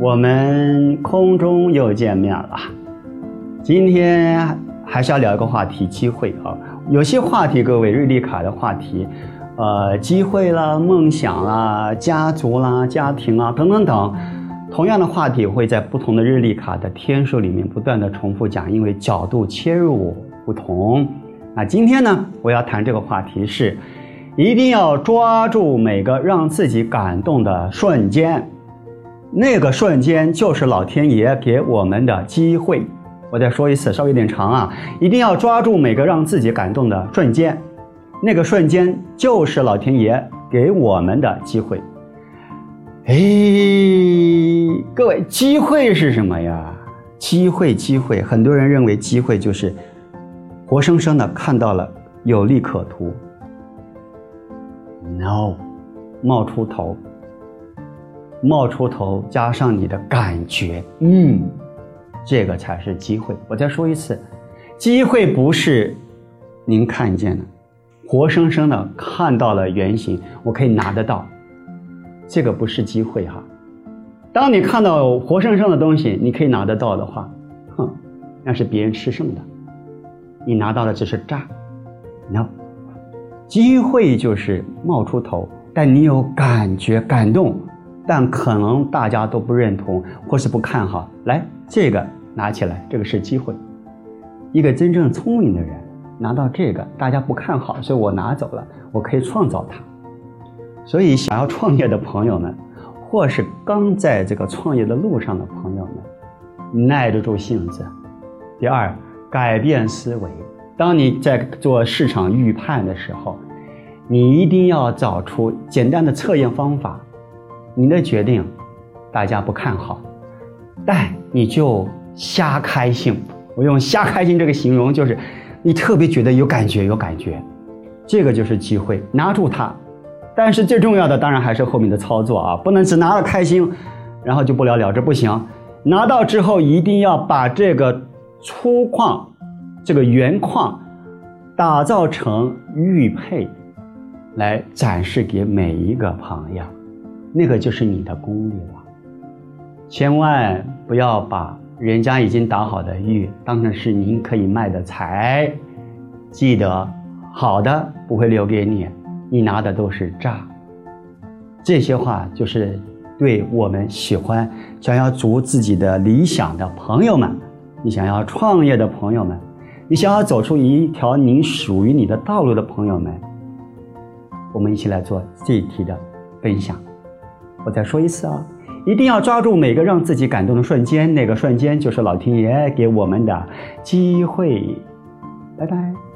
我们空中又见面了。今天还是要聊一个话题，机会啊。有些话题，各位日历卡的话题，呃，机会啦、梦想啦、家族啦、家庭啊等等等，同样的话题会在不同的日历卡的天数里面不断的重复讲，因为角度切入不同。那今天呢，我要谈这个话题是，一定要抓住每个让自己感动的瞬间。那个瞬间就是老天爷给我们的机会。我再说一次，稍微有点长啊，一定要抓住每个让自己感动的瞬间。那个瞬间就是老天爷给我们的机会。哎，各位，机会是什么呀？机会，机会，很多人认为机会就是活生生的看到了有利可图。No，冒出头。冒出头，加上你的感觉，嗯，这个才是机会。我再说一次，机会不是您看见的，活生生的看到了原型，我可以拿得到，这个不是机会哈。当你看到活生生的东西，你可以拿得到的话，哼，那是别人吃剩的，你拿到的只是渣。No，机会就是冒出头，但你有感觉、感动。但可能大家都不认同，或是不看好。来，这个拿起来，这个是机会。一个真正聪明的人拿到这个，大家不看好，所以我拿走了，我可以创造它。所以，想要创业的朋友们，或是刚在这个创业的路上的朋友们，耐得住性子。第二，改变思维。当你在做市场预判的时候，你一定要找出简单的测验方法。你的决定，大家不看好，但你就瞎开心。我用“瞎开心”这个形容，就是你特别觉得有感觉，有感觉，这个就是机会，拿住它。但是最重要的，当然还是后面的操作啊，不能只拿了开心，然后就不了了之，不行。拿到之后，一定要把这个粗矿、这个原矿打造成玉佩，来展示给每一个朋友。那个就是你的功力了，千万不要把人家已经打好的玉当成是您可以卖的财。记得，好的不会留给你，你拿的都是诈。这些话就是对我们喜欢想要逐自己的理想的朋友们，你想要创业的朋友们，你想要走出一条您属于你的道路的朋友们，我们一起来做这一题的分享。我再说一次啊，一定要抓住每个让自己感动的瞬间，那个瞬间就是老天爷给我们的机会。拜拜。